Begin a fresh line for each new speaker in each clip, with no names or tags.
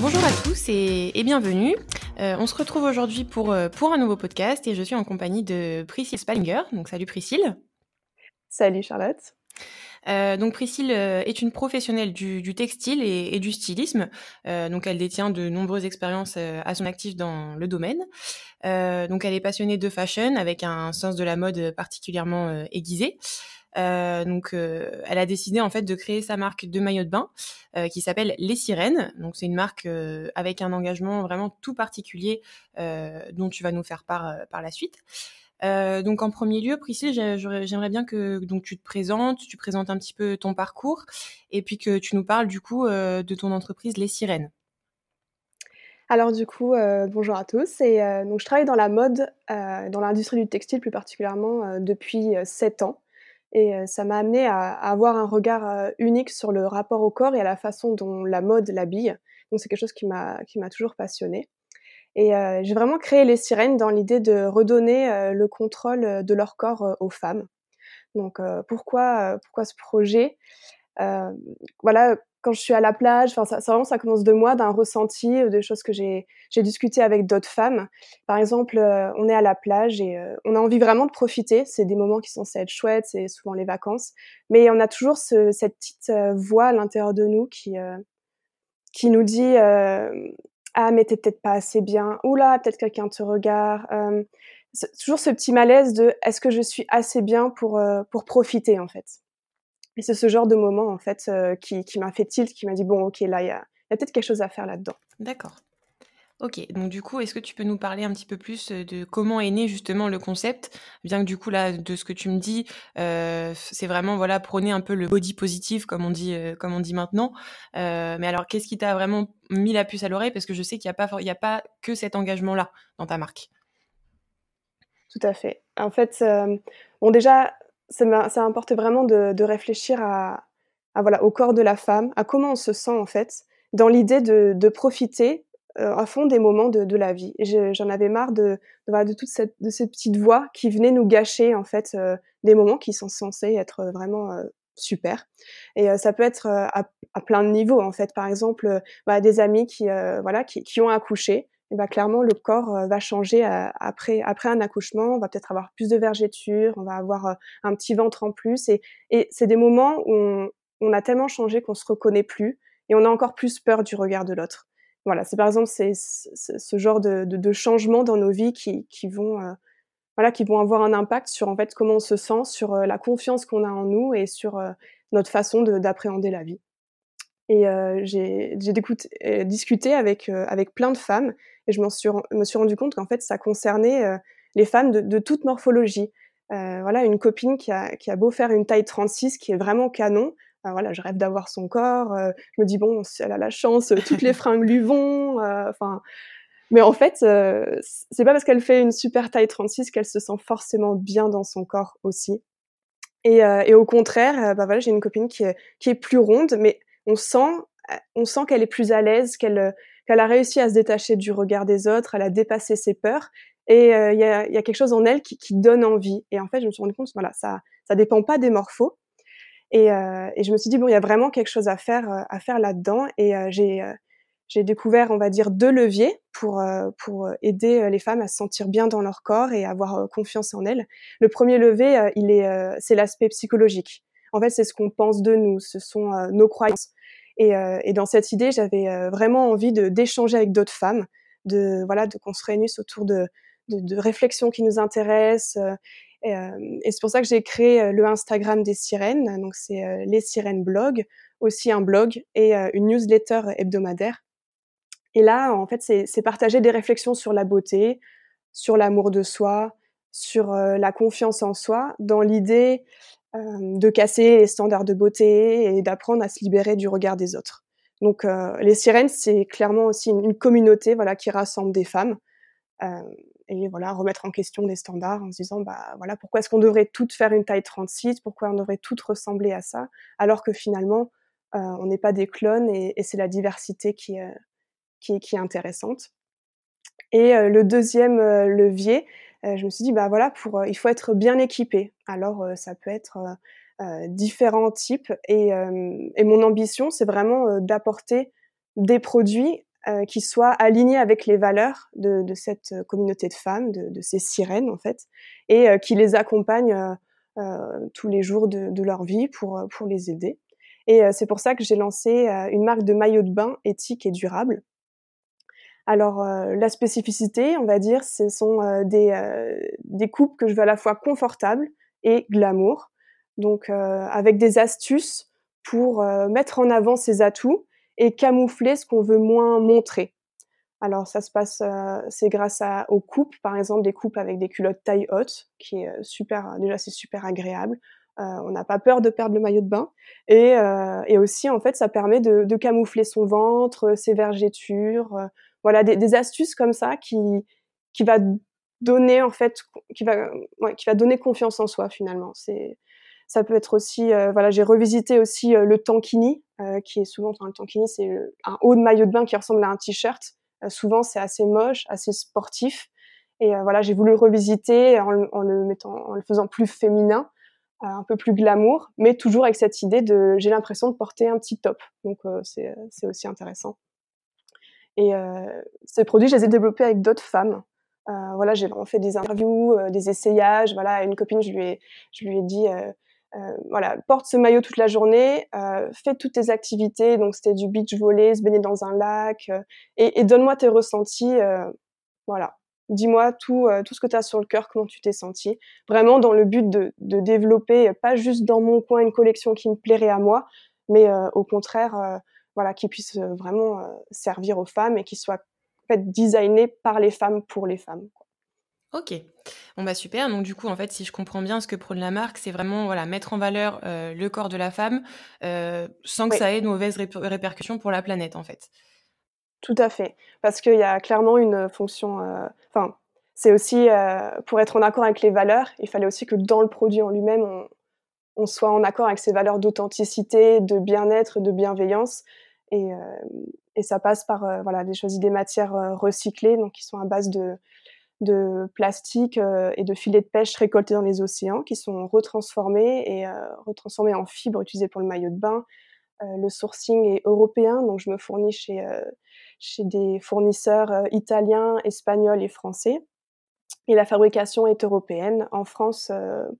Bonjour à tous et, bienvenue. Euh, on se retrouve aujourd'hui pour, euh, pour un nouveau podcast et je suis en compagnie de Priscille Spalinger. Donc salut Priscille.
Salut Charlotte.
Euh, donc Priscille est une professionnelle du, textile et, du stylisme. donc elle détient de nombreuses expériences à son actif dans le domaine. donc elle est passionnée de fashion avec un sens de la mode particulièrement aiguisé. Euh, donc, euh, elle a décidé en fait de créer sa marque de maillot de bain euh, qui s'appelle Les Sirènes. Donc, c'est une marque avec un engagement vraiment tout particulier dont tu vas nous faire part par la suite. donc en premier lieu, Priscille, j'aimerais bien que donc tu te présentes, tu présentes un petit peu ton parcours et puis que tu nous parles du coup de ton entreprise Les Sirènes.
Alors du coup, bonjour à tous. Donc je travaille dans la mode, dans l'industrie du textile plus particulièrement depuis 7 ans. Et ça m'a amené à, avoir un regard unique sur le rapport au corps et à la façon dont la mode l'habille. Donc c'est quelque chose qui m'a qui m'a toujours passionné. Et j'ai vraiment créé les sirènes dans l'idée de redonner le contrôle de leur corps aux femmes. Donc pourquoi pourquoi ce projet? Voilà, quand je suis à la plage, enfin, ça, ça, vraiment, ça commence de moi, d'un ressenti, euh, de choses que j'ai, j'ai discuté avec d'autres femmes. Par exemple, euh, on est à la plage et euh, on a envie vraiment de profiter. C'est des moments qui sont censés être chouettes, c'est souvent les vacances. Mais on a toujours ce, cette petite voix à l'intérieur de nous qui, qui nous dit Ah, mais t'es peut-être pas assez bien. Oula, peut-être quelqu'un te regarde. toujours ce petit malaise de Est-ce que je suis assez bien pour, pour profiter, en fait? Et c'est ce genre de moment, en fait, euh, qui, m'a fait tilt, qui m'a dit, bon, ok, là, il y a, peut-être quelque chose à faire là-dedans.
D'accord. Ok, donc du coup, est-ce que tu peux nous parler un petit peu plus euh, de comment est né justement le concept? Bien que du coup, là, de ce que tu me dis, euh, c'est vraiment, voilà, prôner un peu le body positive, comme on dit, comme on dit maintenant. mais alors, qu'est-ce qui t'a vraiment mis la puce à l'oreille? Parce que je sais qu'il n'y a, pas, a pas que cet engagement-là dans ta marque.
Tout à fait. En fait, bon, déjà, ça importe vraiment de, réfléchir à, voilà, au corps de la femme, à comment on se sent en fait, dans l'idée de, profiter euh, à fond des moments de, la vie. J'en avais marre de, de, toute cette, de ces petites voix qui venaient nous gâcher en fait euh, des moments qui sont censés être vraiment euh, super. Et ça peut être à, plein de niveaux en fait. Par exemple, bah, des amis qui voilà qui, qui ont accouché et bah, clairement le corps euh, va changer euh, après après un accouchement. On va peut-être avoir plus de vergetures, on va avoir euh, un petit ventre en plus. Et, et c'est des moments où on, on, a tellement changé qu'on se reconnaît plus et on a encore plus peur du regard de l'autre. Voilà, c'est par exemple c'est ce genre de, de, de changements dans nos vies qui, qui vont voilà qui vont avoir un impact sur en fait comment on se sent, sur la confiance qu'on a en nous et sur notre façon d'appréhender la vie. Et j'ai discuté avec, avec plein de femmes et je suis, me suis rendu compte qu'en fait, ça concernait euh, les femmes de, toute morphologie. Euh, voilà, une copine qui a, qui a, beau faire une taille 36 qui est vraiment canon. Euh, voilà, je rêve d'avoir son corps. je me dis bon, si elle a la chance, toutes les fringues lui vont. Enfin, mais en fait, c'est pas parce qu'elle fait une super taille 36 qu'elle se sent forcément bien dans son corps aussi. Et, et au contraire, bah voilà, j'ai une copine qui est, qui est plus ronde, mais on sent, on sent qu'elle est plus à l'aise, qu'elle qu'elle a réussi à se détacher du regard des autres, elle a dépassé ses peurs, et euh, il y, a, quelque chose en elle qui, donne envie. Et en fait, je me suis rendu compte, voilà, ça, ça dépend pas des morphos. Et, euh, je me suis dit bon, il y a vraiment quelque chose à faire, euh, à faire là-dedans. Et j'ai j'ai découvert, on va dire, deux leviers pour pour aider les femmes à se sentir bien dans leur corps et avoir confiance en elles. Le premier levier, il est, c'est l'aspect psychologique. En fait, c'est ce qu'on pense de nous, ce sont nos croyances. Et, euh, et dans cette idée, j'avais euh, vraiment envie de d'échanger avec d'autres femmes, de voilà, de qu'on se réunisse autour de, de, de réflexions qui nous intéressent. Euh, et, c'est pour ça que j'ai créé le Instagram des sirènes. Donc c'est les sirènes blog, aussi un blog et une newsletter hebdomadaire. Et là, en fait, c'est partager des réflexions sur la beauté, sur l'amour de soi, sur la confiance en soi, dans l'idée euh, de casser les standards de beauté et d'apprendre à se libérer du regard des autres. Donc euh, les sirènes, c'est clairement aussi une, communauté voilà qui rassemble des femmes. Euh, et voilà, remettre en question des standards en se disant, bah voilà, pourquoi est-ce qu'on devrait toutes faire une taille 36 Pourquoi on devrait toutes ressembler à ça? Alors que finalement, on n'est pas des clones et, c'est la diversité qui, qui, qui, est intéressante. Et le deuxième levier, je me suis dit, bah voilà, pour, il faut être bien équipé. Alors, ça peut être différents types. Et, et mon ambition, c'est vraiment d'apporter des produits qui soient alignés avec les valeurs de, de cette communauté de femmes, de, de, ces sirènes en fait, et qui les accompagnent tous les jours de, de, leur vie pour, pour les aider. Et c'est pour ça que j'ai lancé une marque de maillots de bain éthique et durable. Alors la spécificité, on va dire, ce sont des, des coupes que je veux à la fois confortables et glamour. Donc avec des astuces pour mettre en avant ses atouts et camoufler ce qu'on veut moins montrer. Alors ça se passe, euh, c'est grâce aux coupes, par exemple des coupes avec des culottes taille haute, qui est euh, super, déjà c'est super agréable. Euh, on n'a pas peur de perdre le maillot de bain et, euh, et aussi en fait ça permet de, de, camoufler son ventre, ses vergetures, voilà des, astuces comme ça qui qui va donner en fait, qui va qui va donner confiance en soi finalement. C'est ça peut être aussi, euh, voilà, j'ai revisité aussi euh, le tankini, euh, qui est souvent, enfin, le tankini, c'est un haut de maillot de bain qui ressemble à un t-shirt. souvent, c'est assez moche, assez sportif. Et voilà, j'ai voulu revisiter en, en, le mettant, en le faisant plus féminin, un peu plus glamour, mais toujours avec cette idée de, j'ai l'impression de porter un petit top. Donc c'est aussi intéressant. Et ces produits, je les ai développés avec d'autres femmes. Euh, voilà, j'ai vraiment fait des interviews, des essayages. Voilà, une copine, je lui ai, je lui ai dit, euh, voilà, porte ce maillot toute la journée, euh, fais toutes tes activités, donc c'était du beach volley, se baigner dans un lac, euh, et, donne-moi tes ressentis, voilà. Dis-moi tout, tout ce que tu as sur le cœur, comment tu t'es senti. Vraiment dans le but de, développer, pas juste dans mon coin, une collection qui me plairait à moi, mais au contraire, voilà, qui puisse vraiment servir aux femmes et qui soit en fait, designé par les femmes pour les femmes.
Ok. Bon bah super. Donc du coup, en fait, si je comprends bien, ce que prône la marque, c'est vraiment voilà mettre en valeur euh, le corps de la femme euh, sans que ça ait de mauvaises répercussions pour la planète, en fait.
Tout à fait. Parce qu'il y a clairement une fonction. Euh, enfin, c'est aussi pour être en accord avec les valeurs. Il fallait aussi que dans le produit en lui-même, on, on, soit en accord avec ces valeurs d'authenticité, de bien-être, de bienveillance. Et, et ça passe par voilà des choses, des matières recyclées, donc qui sont à base de plastique euh, et de filets de pêche récoltés dans les océans qui sont retransformés et euh, retransformés en fibres utilisées pour le maillot de bain. Euh, le sourcing est européen, donc je me fournis chez des fournisseurs italiens, espagnols et français. Et la fabrication est européenne, en France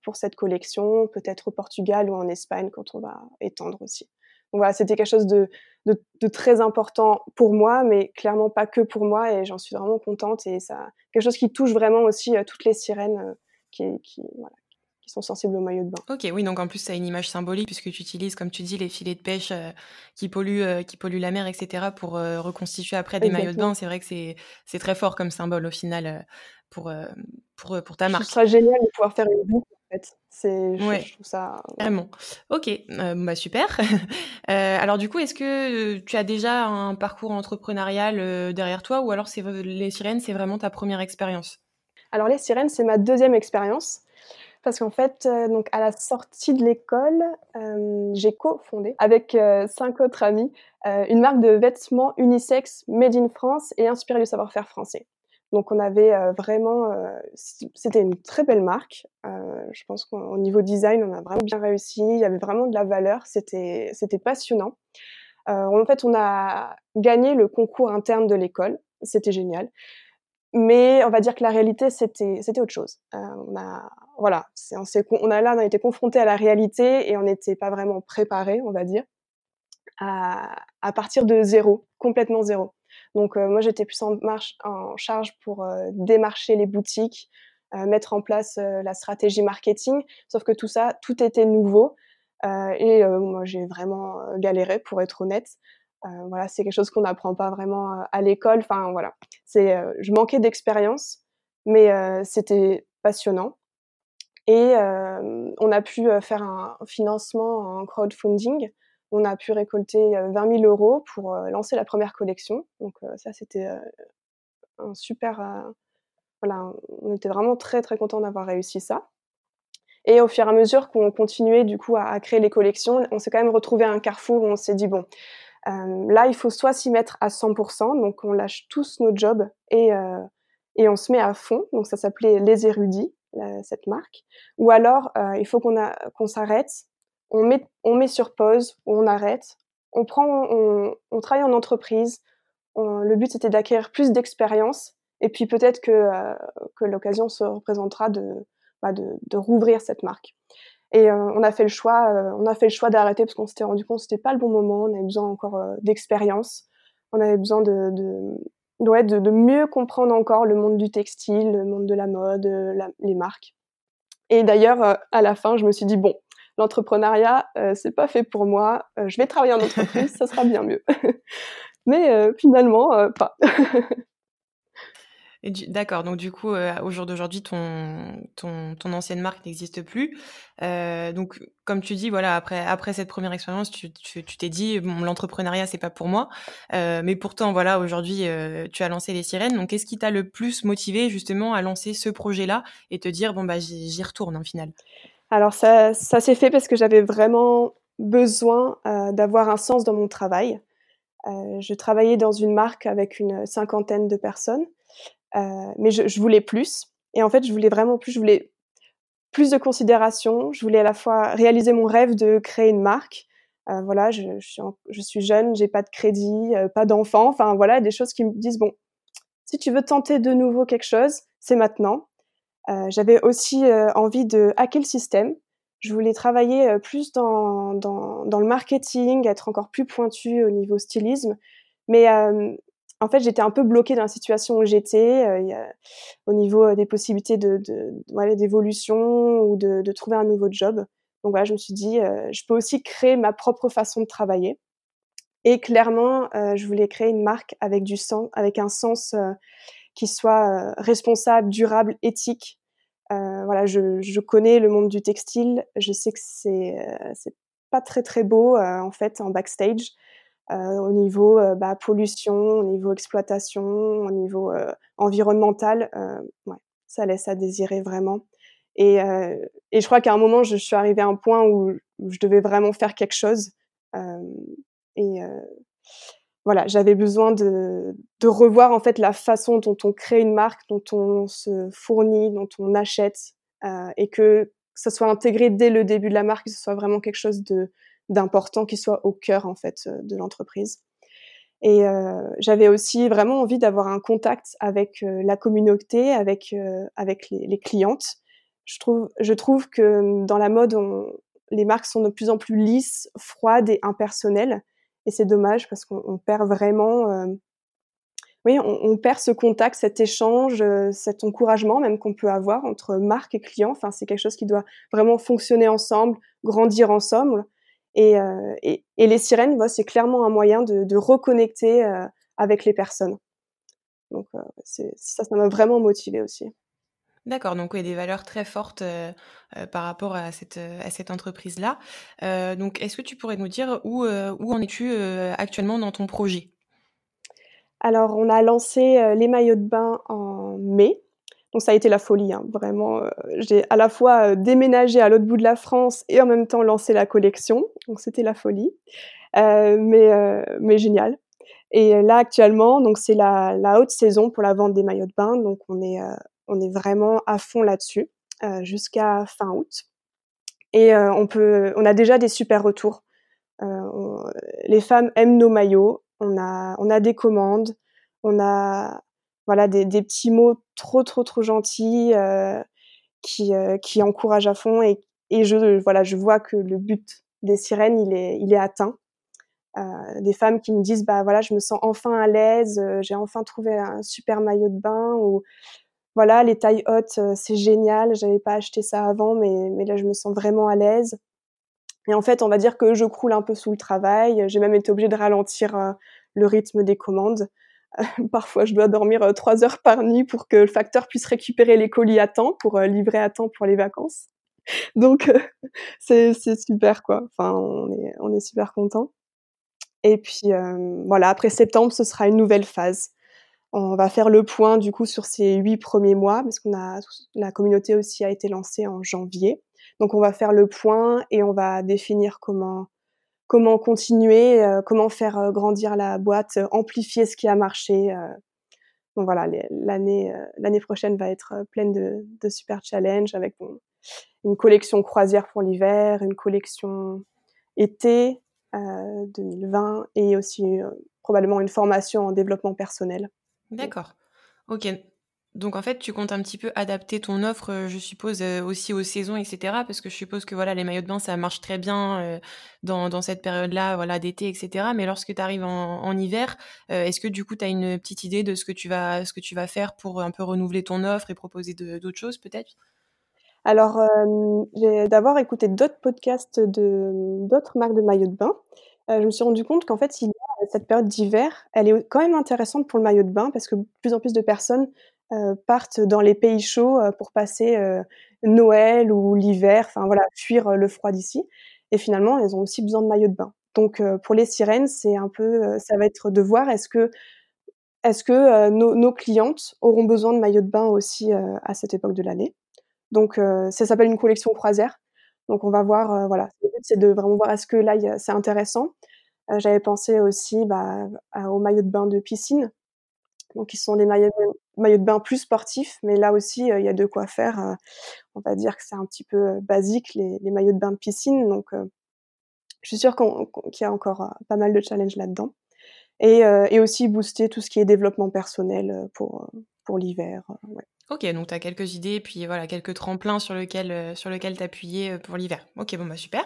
pour cette collection, peut-être au Portugal ou en Espagne quand on va étendre aussi. Donc voilà, c'était quelque chose de, de, de, très important pour moi, mais clairement pas que pour moi, et j'en suis vraiment contente. Et ça, quelque chose qui touche vraiment aussi euh, toutes les sirènes euh, qui, qui, voilà, qui sont sensibles au maillot de bain.
Ok, oui, donc en plus ça a une image symbolique puisque tu utilises, comme tu dis, les filets de pêche euh, qui polluent, euh, qui polluent la mer, etc. pour euh, reconstituer après des maillots de bain. C'est vrai que c'est très fort comme symbole au final pour pour pour ta marque.
Ce sera génial de pouvoir faire une boucle fait. C'est,
ouais.
je, trouve ça.
Vraiment. Ok, euh, bah super. euh, alors du coup, est-ce que tu as déjà un parcours entrepreneurial derrière toi, ou alors c'est les sirènes, c'est vraiment ta première expérience?
Alors les sirènes, c'est ma deuxième expérience. Parce qu'en fait, euh, donc à la sortie de l'école, euh, j'ai cofondé avec cinq autres amis une marque de vêtements unisex made in France et inspirée du savoir-faire français. Donc on avait euh, vraiment, euh, c'était une très belle marque. Euh, je pense qu'au niveau design, on a vraiment bien réussi. Il y avait vraiment de la valeur. C'était passionnant. en fait, on a gagné le concours interne de l'école. C'était génial. Mais on va dire que la réalité, c'était autre chose. on a voilà, on, on a là, on a été confronté à la réalité et on n'était pas vraiment préparé, on va dire, à, à partir de zéro, complètement zéro. Donc euh, moi j'étais plus en, marche, en charge pour euh, démarcher les boutiques, euh, mettre en place la stratégie marketing. Sauf que tout ça, tout était nouveau. et moi j'ai vraiment galéré pour être honnête. Voilà, c'est quelque chose qu'on n'apprend pas vraiment à l'école. Enfin voilà, c'est, je manquais d'expérience, mais c'était passionnant. Et on a pu faire un financement en crowdfunding on a pu récolter 20 000 euros pour lancer la première collection. Donc ça, c'était un super, voilà, on était vraiment très, très contents d'avoir réussi ça. Et au fur et à mesure qu'on continuait du coup à, créer les collections, on s'est quand même retrouvé à un carrefour où on s'est dit bon, euh, là il faut soit s'y mettre à 100%, donc on lâche tous nos jobs et, euh, et on se met à fond. Donc ça s'appelait Les Érudits, cette marque. Ou alors euh, il faut qu'on qu'on s'arrête, on met, on met sur pause, on arrête, on prend, on, on travaille en entreprise. le but c'était d'acquérir plus d'expérience et puis peut-être que, que l'occasion se représentera de bah, de, de, rouvrir cette marque. Et euh, on a fait le choix, euh, on a fait le choix d'arrêter parce qu'on s'était rendu compte que c'était pas le bon moment. On avait besoin encore euh, d'expérience. On avait besoin de, de ouais, de, de, mieux comprendre encore le monde du textile, le monde de la mode, les marques. Et d'ailleurs, à la fin, je me suis dit bon, l'entrepreneuriat, euh, c'est pas fait pour moi. je vais travailler en entreprise, ça sera bien mieux. Mais finalement, pas.
D'accord, donc du coup, euh, au jour d'aujourd'hui, ton, ton, ton, ancienne marque n'existe plus. Euh, donc, comme tu dis, voilà, après, après cette première expérience, tu, tu, t'es dit, bon, l'entrepreneuriat, c'est pas pour moi. Euh, mais pourtant, voilà, aujourd'hui, tu as lancé les sirènes. Donc, qu'est-ce qui t'a le plus motivé justement à lancer ce projet-là et te dire, bon, bah, j'y, retourne en final?
Alors, ça, ça s'est fait parce que j'avais vraiment besoin d'avoir un sens dans mon travail. je travaillais dans une marque avec une cinquantaine de personnes. Euh, mais je, je, voulais plus. Et en fait, je voulais vraiment plus. Je voulais plus de considération. Je voulais à la fois réaliser mon rêve de créer une marque. Euh, voilà, je, je, suis je, suis jeune, j'ai pas de crédit, euh, pas d'enfant. Enfin voilà, des choses qui me disent bon, si tu veux tenter de nouveau quelque chose, c'est maintenant. Euh, J'avais aussi euh, envie de hacker le système. Je voulais travailler plus dans, dans, dans, le marketing, être encore plus pointu au niveau stylisme. Mais en fait, j'étais un peu bloquée dans la situation où j'étais, euh, au niveau euh, des possibilités d'évolution ou de, de, trouver un nouveau job. Donc voilà, je me suis dit, euh, je peux aussi créer ma propre façon de travailler. Et clairement, je voulais créer une marque avec du sens, avec un sens qui soit responsable, durable, éthique. voilà, je, je, connais le monde du textile. Je sais que c'est c'est pas très très beau en fait en backstage. Euh, au niveau euh, bah, pollution, au niveau exploitation, au niveau euh, environnemental. ouais, ça laisse à désirer vraiment. Et, et je crois qu'à un moment, je, suis arrivée à un point où, je devais vraiment faire quelque chose. et voilà, j'avais besoin de, de, revoir en fait la façon dont on crée une marque, dont on se fournit, dont on achète, euh, et que ça soit intégré dès le début de la marque, que ce soit vraiment quelque chose de, d'important qui soit au cœur en fait euh, de l'entreprise. Et euh, j'avais aussi vraiment envie d'avoir un contact avec euh, la communauté, avec avec les, clientes. Je trouve je trouve que dans la mode, les marques sont de plus en plus lisses, froides et impersonnelles. Et c'est dommage parce qu'on perd vraiment oui, on, perd ce contact, cet échange, cet encouragement même qu'on peut avoir entre marque et client. Enfin, c'est quelque chose qui doit vraiment fonctionner ensemble, grandir ensemble. Et, euh, et, et, les sirènes, bah, c'est clairement un moyen de, de reconnecter euh, avec les personnes. Donc euh, ça, ça m'a vraiment motivée aussi.
D'accord, donc oui, des valeurs très fortes euh, euh, par rapport à cette, à cette entreprise-là. Donc, est-ce que tu pourrais nous dire où, où en es-tu actuellement dans ton projet?
Alors, on a lancé les maillots de bain en mai. Donc ça a été la folie, hein, vraiment. Euh, j'ai à la fois euh, déménagé à l'autre bout de la France et en même temps lancé la collection. Donc c'était la folie, euh, mais mais génial. Et là actuellement, donc c'est la, haute saison pour la vente des maillots de bain. Donc on est on est vraiment à fond là-dessus jusqu'à fin août. Et on peut, on a déjà des super retours. les femmes aiment nos maillots. On a on a des commandes. On a voilà des, petits mots trop trop trop gentils euh, qui euh, qui encouragent à fond et, et je voilà je vois que le but des sirènes il est il est atteint. Euh, des femmes qui me disent bah voilà je me sens enfin à l'aise euh, j'ai enfin trouvé un super maillot de bain ou voilà les tailles hautes euh, c'est génial j'avais pas acheté ça avant mais mais là je me sens vraiment à l'aise. Et en fait on va dire que je croule un peu sous le travail j'ai même été obligée de ralentir le rythme des commandes Parfois, je dois dormir euh, trois heures par nuit pour que le facteur puisse récupérer les colis à temps, pour euh, livrer à temps pour les vacances. Donc, euh, c'est super, quoi. Enfin, on est, on est super content. Et puis, voilà, après septembre, ce sera une nouvelle phase. On va faire le point du coup sur ces huit premiers mois parce qu'on a la communauté aussi a été lancée en janvier. Donc on va faire le point et on va définir comment comment continuer, euh, comment faire euh, grandir la boîte, amplifier ce qui a marché. voilà, l'année prochaine va être pleine de, de super challenges avec une collection croisière pour l'hiver, une collection été 2020 et aussi probablement une formation en développement personnel.
D'accord. Ok. Donc en fait, tu comptes un petit peu adapter ton offre, euh, je suppose, euh, aussi aux saisons, etc. Parce que je suppose que voilà, les maillots de bain, ça marche très bien euh, dans, dans, cette période-là, voilà, d'été, etc. Mais lorsque tu arrives en, en hiver, est-ce que du coup, tu as une petite idée de ce que tu vas, ce que tu vas faire pour un peu renouveler ton offre et proposer d'autres choses, peut-être?
Alors, j'ai d'abord écouté d'autres podcasts de d'autres marques de maillots de bain. je me suis rendu compte qu'en fait, cette période d'hiver, elle est quand même intéressante pour le maillot de bain parce que plus en plus de personnes partent dans les pays chauds euh, pour passer euh, Noël ou l'hiver, enfin voilà, fuir le froid d'ici. Et finalement, elles ont aussi besoin de maillot de bain. Donc pour les sirènes, c'est un peu, ça va être de voir est-ce que est-ce que nos, clientes auront besoin de maillot de bain aussi à cette époque de l'année. Donc ça s'appelle une collection croisière. Donc on va voir, voilà, c'est de vraiment voir est-ce que là c'est intéressant. J'avais pensé aussi bah, aux maillots de bain de piscine donc, ils sont des maillots de, bain plus sportifs, mais là aussi, euh, il y a de quoi faire. Euh, on va dire que c'est un petit peu euh, basique, les, maillots de bain de piscine. Donc, je suis sûre qu'il y a encore pas mal de challenges là-dedans. Et, aussi booster tout ce qui est développement personnel pour, pour l'hiver.
Ok, donc tu as quelques idées, puis voilà, quelques tremplins sur lesquels, sur lequel t'appuyer pour l'hiver. Ok, bon, bah super.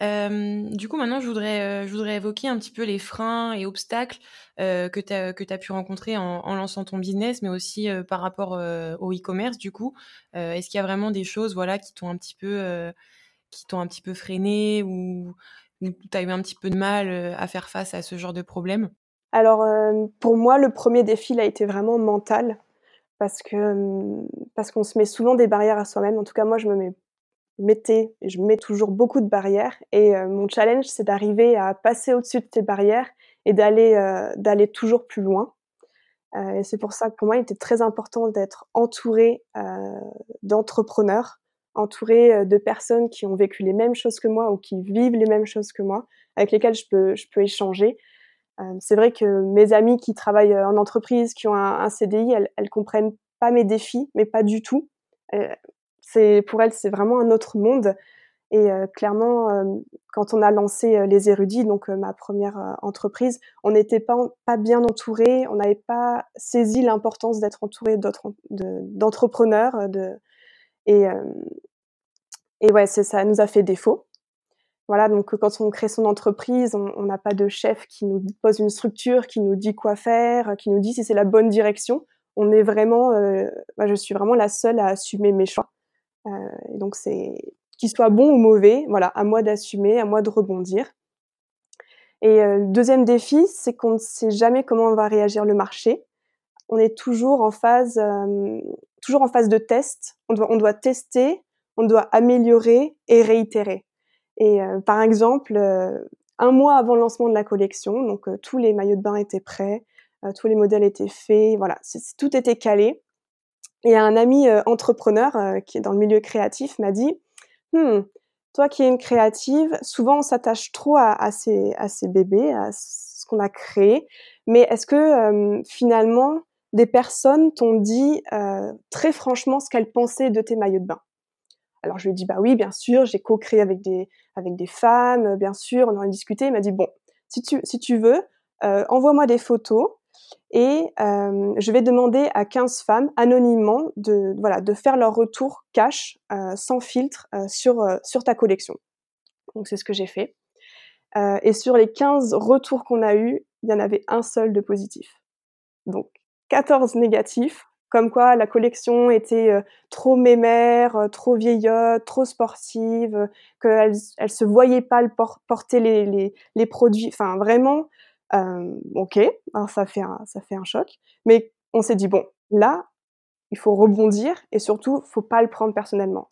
Euh, du coup, maintenant, je voudrais, euh, je voudrais évoquer un petit peu les freins et obstacles euh, que tu as, pu rencontrer en, lançant ton business, mais aussi par rapport au e-commerce. Du coup, est-ce qu'il y a vraiment des choses voilà, qui t'ont un petit peu, qui t'ont un petit peu freiné ou, tu as eu un petit peu de mal à faire face à ce genre de problème?
Alors, pour moi, le premier défi a été vraiment mental parce que parce qu'on se met souvent des barrières à soi-même. En tout cas, moi, je me mets mettais, je mets toujours beaucoup de barrières. Et euh, mon challenge, c'est d'arriver à passer au-dessus de ces barrières et d'aller euh, toujours plus loin. Euh, et c'est pour ça que pour moi, il était très important d'être entouré d'entrepreneurs, entouré de personnes qui ont vécu les mêmes choses que moi ou qui vivent les mêmes choses que moi, avec lesquelles je peux, je peux échanger. c'est vrai que mes amies qui travaillent en entreprise, qui ont un, un CDI, elles, elles comprennent pas mes défis, mais pas du tout c'est pour elle c'est vraiment un autre monde. Et euh, clairement, euh, quand on a lancé euh, les érudits, donc ma première entreprise, on n'était pas bien entouré, on n'avait pas saisi l'importance d'être entouré d'entrepreneurs, de, et et ouais, ça nous a fait défaut. Voilà, donc quand on crée son entreprise, on n'a pas de chef qui nous pose une structure, qui nous dit quoi faire, qui nous dit si c'est la bonne direction. On est vraiment, je suis vraiment la seule à assumer mes choix. Euh, donc c'est qu'il soit bon ou mauvais, voilà, à moi d'assumer, à moi de rebondir. Et euh, le deuxième défi, c'est qu'on ne sait jamais comment va réagir le marché. On est toujours en phase, euh, toujours en phase de test. On doit, on doit tester, on doit améliorer et réitérer. Et par exemple, un mois avant le lancement de la collection, donc tous les maillots de bain étaient prêts, tous les modèles étaient faits, voilà, tout était calé. Et un ami euh, entrepreneur euh, qui est dans le milieu créatif m'a dit hmm, toi qui es une créative, souvent on s'attache trop à, ces, à bébés, à ce qu'on a créé, mais est-ce que euh, finalement des personnes t'ont dit très franchement ce qu'elles pensaient de tes maillots de bain? Alors je lui ai dit bah oui, bien sûr, j'ai co-créé avec des avec des femmes, bien sûr, on en a discuté. Il m'a dit bon, si tu si tu veux, envoie-moi des photos et euh, je vais demander à 15 femmes anonymement de, voilà, de faire leur retour cash, euh, sans filtre, euh, sur, sur ta collection. Donc c'est ce que j'ai fait. Et sur les 15 retours qu'on a eus, il y en avait un seul de positif. Donc 14 négatifs, comme quoi la collection était trop mémère, trop vieillotte, trop sportive, qu'elle elle se voyait pas le porter les, les produits. Enfin vraiment, euh, ok, hein, ça fait un, ça fait un choc, mais on s'est dit bon, là, il faut rebondir et surtout, faut pas le prendre personnellement.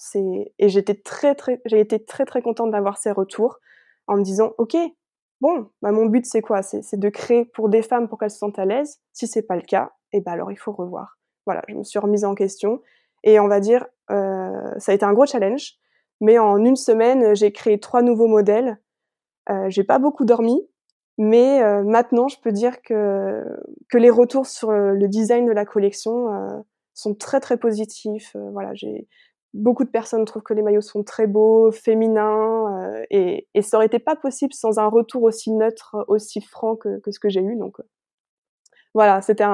Et j'étais très très, j'ai été très très contente d'avoir ces retours en me disant ok, bon, bah mon but c'est quoi? C'est de créer pour des femmes pour qu'elles se sentent à l'aise. Si c'est pas le cas, et ben alors il faut revoir. Voilà, je me suis remise en question et on va dire, euh, ça a été un gros challenge, mais en une semaine, j'ai créé trois nouveaux modèles. Euh, j'ai pas beaucoup dormi, mais euh, maintenant, je peux dire que, que les retours sur le design de la collection euh, sont très très positifs. Euh, voilà, j'ai beaucoup de personnes trouvent que les maillots sont très beaux, féminins, et, et, ça aurait été pas possible sans un retour aussi neutre, aussi franc que, que ce que j'ai eu. Donc voilà, c'était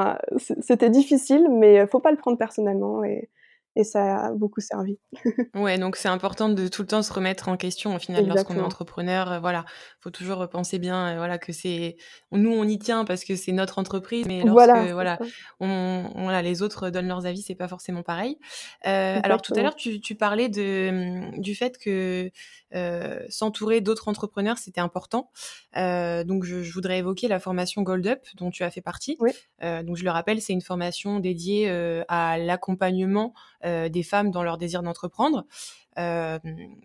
c'était difficile, mais faut pas le prendre personnellement et, et ça a beaucoup servi.
ouais, donc c'est important de tout le temps se remettre en question au final lorsqu'on est entrepreneur. Euh, voilà, faut toujours repenser bien, euh, voilà que c'est nous on y tient parce que c'est notre entreprise, mais lorsque voilà, voilà, on, voilà les autres donnent leurs avis, c'est pas forcément pareil. Euh, alors tout à l'heure tu, tu, parlais de du fait que euh, s'entourer d'autres entrepreneurs c'était important. Euh, donc je, je, voudrais évoquer la formation Gold Up dont tu as fait partie.
Oui.
Euh, donc je le rappelle, c'est une formation dédiée à l'accompagnement euh, des femmes dans leur désir d'entreprendre. Euh,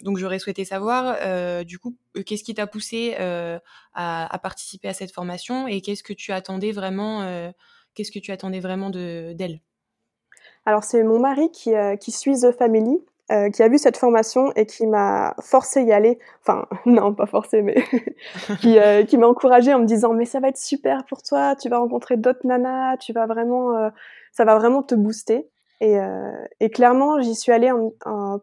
donc j'aurais souhaité savoir, euh, du coup, qu'est-ce qui t'a poussé à, participer à cette formation et qu'est-ce que tu attendais vraiment, qu'est-ce que tu attendais vraiment d'elle?
Alors c'est mon mari qui, suit The Family qui a vu cette formation et qui m'a forcé à y aller. Enfin, non, pas forcé, mais qui, m'a encouragé en me disant mais ça va être super pour toi, tu vas rencontrer d'autres nanas, tu vas vraiment, ça va vraiment te booster. Et, euh, et clairement, j'y suis allée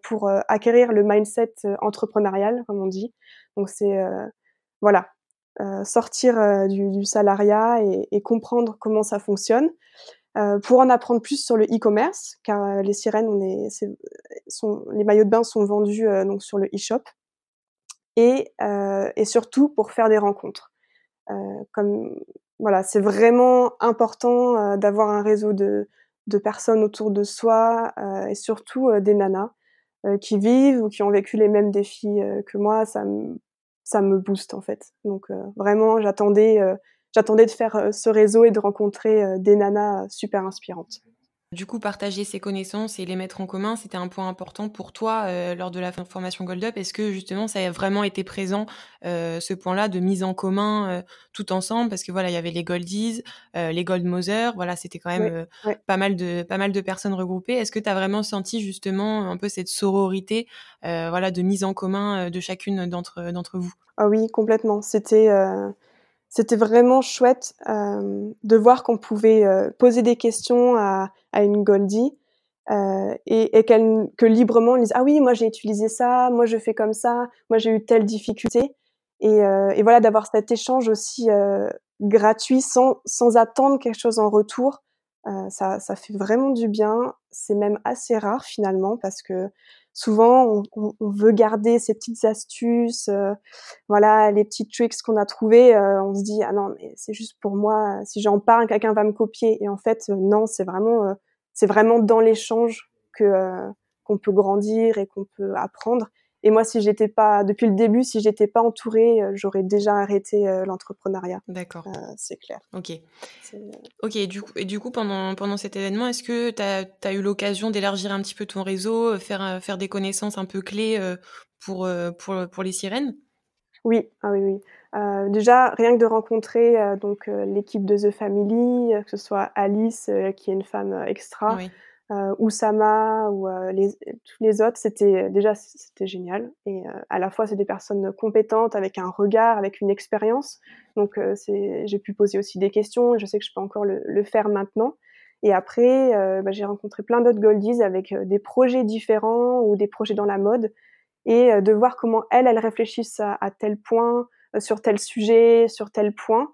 pour euh, acquérir le mindset euh, entrepreneurial, comme on dit. Donc c'est voilà, sortir du, salariat et, comprendre comment ça fonctionne. pour en apprendre plus sur le e-commerce, car les sirènes, on est, les maillots de bain sont vendus donc sur le e-shop, et, et surtout pour faire des rencontres. comme voilà, c'est vraiment important d'avoir un réseau de, de personnes autour de soi euh, et surtout euh, des nanas euh, qui vivent ou qui ont vécu les mêmes défis que moi, ça me, ça me booste en fait. Donc vraiment, j'attendais, j'attendais de faire ce réseau et de rencontrer des nanas super inspirantes.
Du coup, partager ses connaissances et les mettre en commun, c'était un point important pour toi euh, lors de la formation Gold Up. Est-ce que justement, ça a vraiment été présent, euh, ce point-là de mise en commun euh, tout ensemble? Parce que voilà, il y avait les Goldies, euh, les Gold Mother, voilà, c'était quand même
oui, oui.
pas mal de pas mal de personnes regroupées. Est-ce que tu as vraiment senti justement un peu cette sororité, voilà, de mise en commun de chacune d'entre d'entre vous?
Ah oui, complètement. C'était c'était vraiment chouette euh, de voir qu'on pouvait euh, poser des questions à, à une Goldie euh, et, et qu'elle que librement elle dise ah oui moi j'ai utilisé ça moi je fais comme ça moi j'ai eu telle difficulté. Et, euh, et voilà d'avoir cet échange aussi euh, gratuit sans sans attendre quelque chose en retour ça ça fait vraiment du bien c'est même assez rare finalement parce que souvent on, on, veut garder ces petites astuces, euh, voilà, les petits tricks qu'on a trouvés. Euh, on se dit ah non mais c'est juste pour moi. Si j'en parle, quelqu'un va me copier. Et en fait euh, non, c'est vraiment euh, c'est vraiment dans l'échange que euh, qu'on peut grandir et qu'on peut apprendre. Et moi, si j'étais pas, depuis le début, si j'étais pas entourée, euh, j'aurais déjà arrêté euh, l'entrepreneuriat.
D'accord.
Euh, c'est clair.
Ok. Ok, et du coup, et du coup pendant, pendant cet événement, est-ce que tu as, as, eu l'occasion d'élargir un petit peu ton réseau, faire, faire des connaissances un peu clés pour, pour, pour les sirènes?
Oui, ah oui, oui. Euh, déjà, rien que de rencontrer euh, donc l'équipe de The Family, que ce soit Alice, qui est une femme extra,
oui
euh, Oussama ou euh, les, tous les autres, c'était déjà c'était génial. Et euh, à la fois, c'est des personnes compétentes avec un regard, avec une expérience. Donc, euh, j'ai pu poser aussi des questions et je sais que je peux encore le, le faire maintenant. Et après, euh, bah, j'ai rencontré plein d'autres Goldies avec euh, des projets différents ou des projets dans la mode et de voir comment elles, elles réfléchissent à, à tel point, sur tel sujet, sur tel point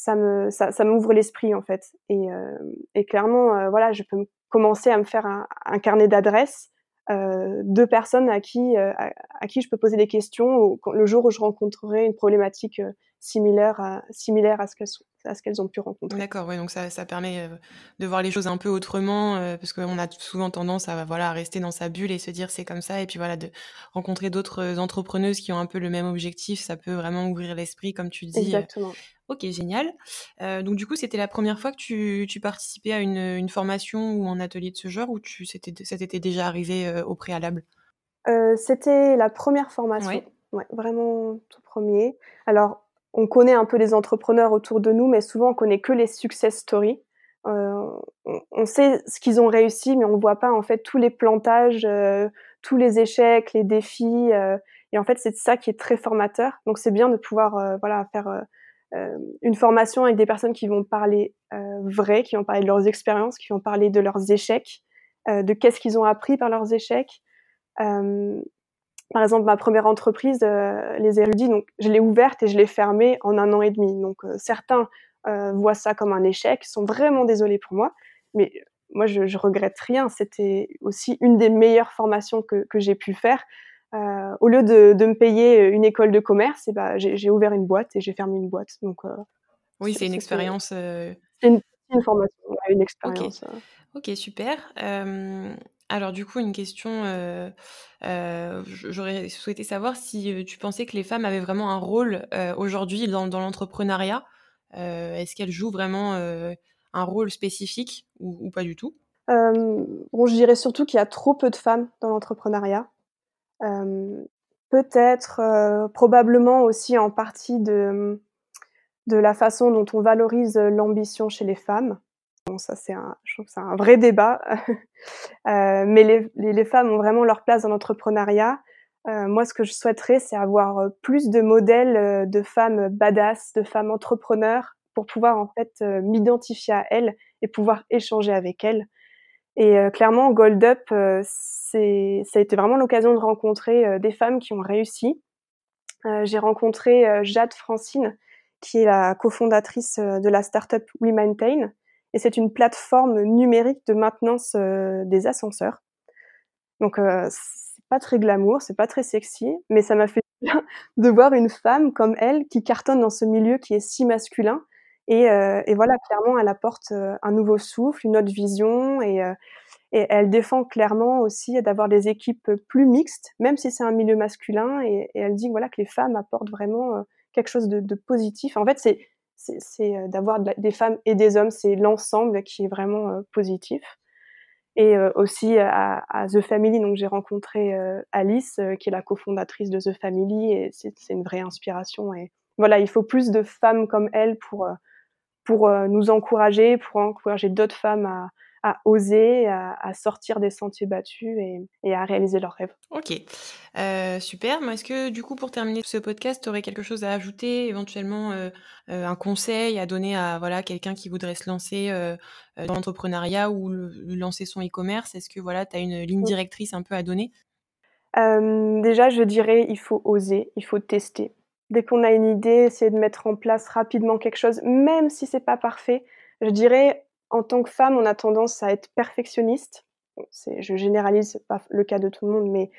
ça me ça, ça m'ouvre l'esprit en fait et, euh, et clairement euh, voilà je peux me commencer à me faire un, carnet d'adresses euh, de personnes à qui, euh, à, qui je peux poser des questions le jour où je rencontrerai une problématique euh, similaire à, similaire à ce qu'elles à ce qu'elles ont pu rencontrer.
D'accord, oui, donc ça, ça permet euh, de voir les choses un peu autrement, euh, parce qu'on a souvent tendance à voilà rester dans sa bulle et se dire c'est comme ça, et puis voilà de rencontrer d'autres entrepreneuses qui ont un peu le même objectif, ça peut vraiment ouvrir l'esprit, comme tu dis.
Exactement.
Ok, génial. Euh, donc du coup, c'était la première fois que tu, tu participais à une, une, formation ou un atelier de ce genre, ou tu, ça t'était déjà arrivé euh, au préalable?
Euh, C'était la première formation,
ouais.
Ouais, vraiment tout premier. Alors, on connaît un peu les entrepreneurs autour de nous, mais souvent on connaît que les success stories. on, sait ce qu'ils ont réussi, mais on ne voit pas en fait tous les plantages, tous les échecs, les défis. et en fait, c'est ça qui est très formateur. Donc, c'est bien de pouvoir voilà faire une formation avec des personnes qui vont parler vrai, qui vont parler de leurs expériences, qui vont parler de leurs échecs, de qu'est-ce qu'ils ont appris par leurs échecs. Par exemple, ma première entreprise, les érudits, donc je l'ai ouverte et je l'ai fermée en un an et demi. Donc certains voient ça comme un échec, sont vraiment désolés pour moi, mais moi je, je regrette rien. C'était aussi une des meilleures formations que, que j'ai pu faire. Euh, au lieu de, de, me payer une école de commerce, et eh ben, j'ai ouvert une boîte et j'ai fermé une boîte. Donc, euh,
oui, c'est une expérience. Euh...
Une, une, formation, une expérience.
Ok, euh. okay super. Alors du coup, une question, j'aurais souhaité savoir si tu pensais que les femmes avaient vraiment un rôle aujourd'hui dans, l'entrepreneuriat. Est-ce qu'elles jouent vraiment un rôle spécifique ou, pas du tout?
Je dirais surtout qu'il y a trop peu de femmes dans l'entrepreneuriat peut-être, probablement aussi en partie de la façon dont on valorise l'ambition chez les femmes. Ça c'est un, je trouve que c'est un vrai débat. euh, mais les, les, femmes ont vraiment leur place dans l'entrepreneuriat. Euh, moi, ce que je souhaiterais, c'est avoir plus de modèles de femmes badass, de femmes entrepreneurs, pour pouvoir en fait m'identifier à elles et pouvoir échanger avec elles. Et euh, clairement, Gold Up, euh, c'est, ça a été vraiment l'occasion de rencontrer euh, des femmes qui ont réussi. j'ai rencontré Jade Francine, qui est la cofondatrice de la startup We Maintain. Et c'est une plateforme numérique de maintenance des ascenseurs. Donc, c'est pas très glamour, c'est pas très sexy, mais ça m'a fait de voir une femme comme elle qui cartonne dans ce milieu qui est si masculin et, euh, voilà, clairement, elle apporte euh, un nouveau souffle, une autre vision, et, euh, elle défend clairement aussi d'avoir des équipes plus mixtes, même si c'est un milieu masculin, et, et, elle dit voilà que les femmes apportent vraiment quelque chose de, de positif. En fait, c'est c'est d'avoir des femmes et des hommes, c'est l'ensemble qui est vraiment positif. Et aussi à, The Family, donc j'ai rencontré Alice, qui est la cofondatrice de The Family, et c'est une vraie inspiration. Et voilà, il faut plus de femmes comme elle pour pour euh, nous encourager, pour encourager d'autres femmes à, à oser, à, à, sortir des sentiers battus et, et, à réaliser leurs rêves.
Ok, euh, super. Est-ce que du coup, pour terminer ce podcast, tu aurais quelque chose à ajouter, éventuellement euh, euh, un conseil à donner à voilà quelqu'un qui voudrait se lancer dans l'entrepreneuriat ou le, lancer son e-commerce? Est-ce que voilà, tu as une ligne directrice un peu à donner?
Déjà, je dirais, il faut oser, il faut tester dès qu'on a une idée, essayer de mettre en place rapidement quelque chose, même si c'est pas parfait. Je dirais, en tant que femme, on a tendance à être perfectionniste. je généralise pas le cas de tout le monde, mais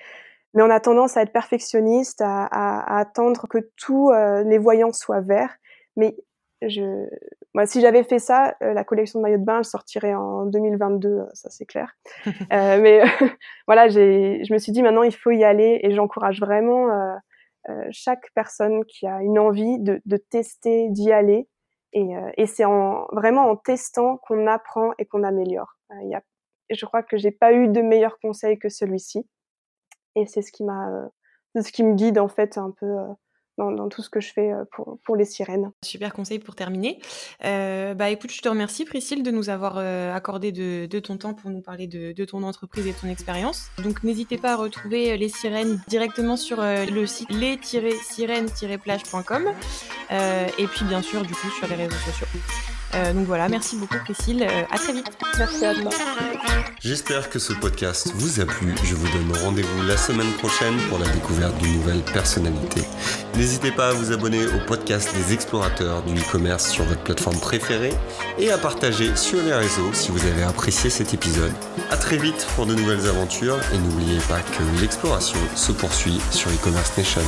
mais on a tendance à être perfectionniste, à, à, attendre que tous euh, les voyants soient verts. Mais je, moi, si j'avais fait ça, euh, la collection de maillots de bain, elle sortirait en 2022, euh, ça c'est clair. mais voilà, je me suis dit maintenant il faut y aller et j'encourage vraiment chaque personne qui a une envie de, de tester, d'y aller. Et, euh, et c'est en, vraiment en testant qu'on apprend et qu'on améliore. Euh, y a, je crois que j'ai pas eu de meilleur conseil que celui-ci. Et c'est ce qui m'a, ce qui me guide en fait un peu dans, tout ce que je fais euh, pour, les sirènes.
Super conseil pour terminer. Euh, bah écoute, je te remercie Priscille de nous avoir euh, accordé de, ton temps pour nous parler de, de ton entreprise et de ton expérience. Donc n'hésitez pas à retrouver les sirènes directement sur le site les-sirènes-plage.com et puis bien sûr du coup sur les réseaux sociaux. Euh, donc voilà, merci beaucoup Priscille, euh, à très vite.
Merci à toi.
J'espère que ce podcast vous a plu. Je vous donne rendez-vous la semaine prochaine pour la découverte d'une nouvelle personnalité. N'hésitez pas à vous abonner au podcast des explorateurs du e-commerce sur votre plateforme préférée et à partager sur les réseaux si vous avez apprécié cet épisode. À très vite pour de nouvelles aventures et n'oubliez pas que l'exploration se poursuit sur e-commerce nation.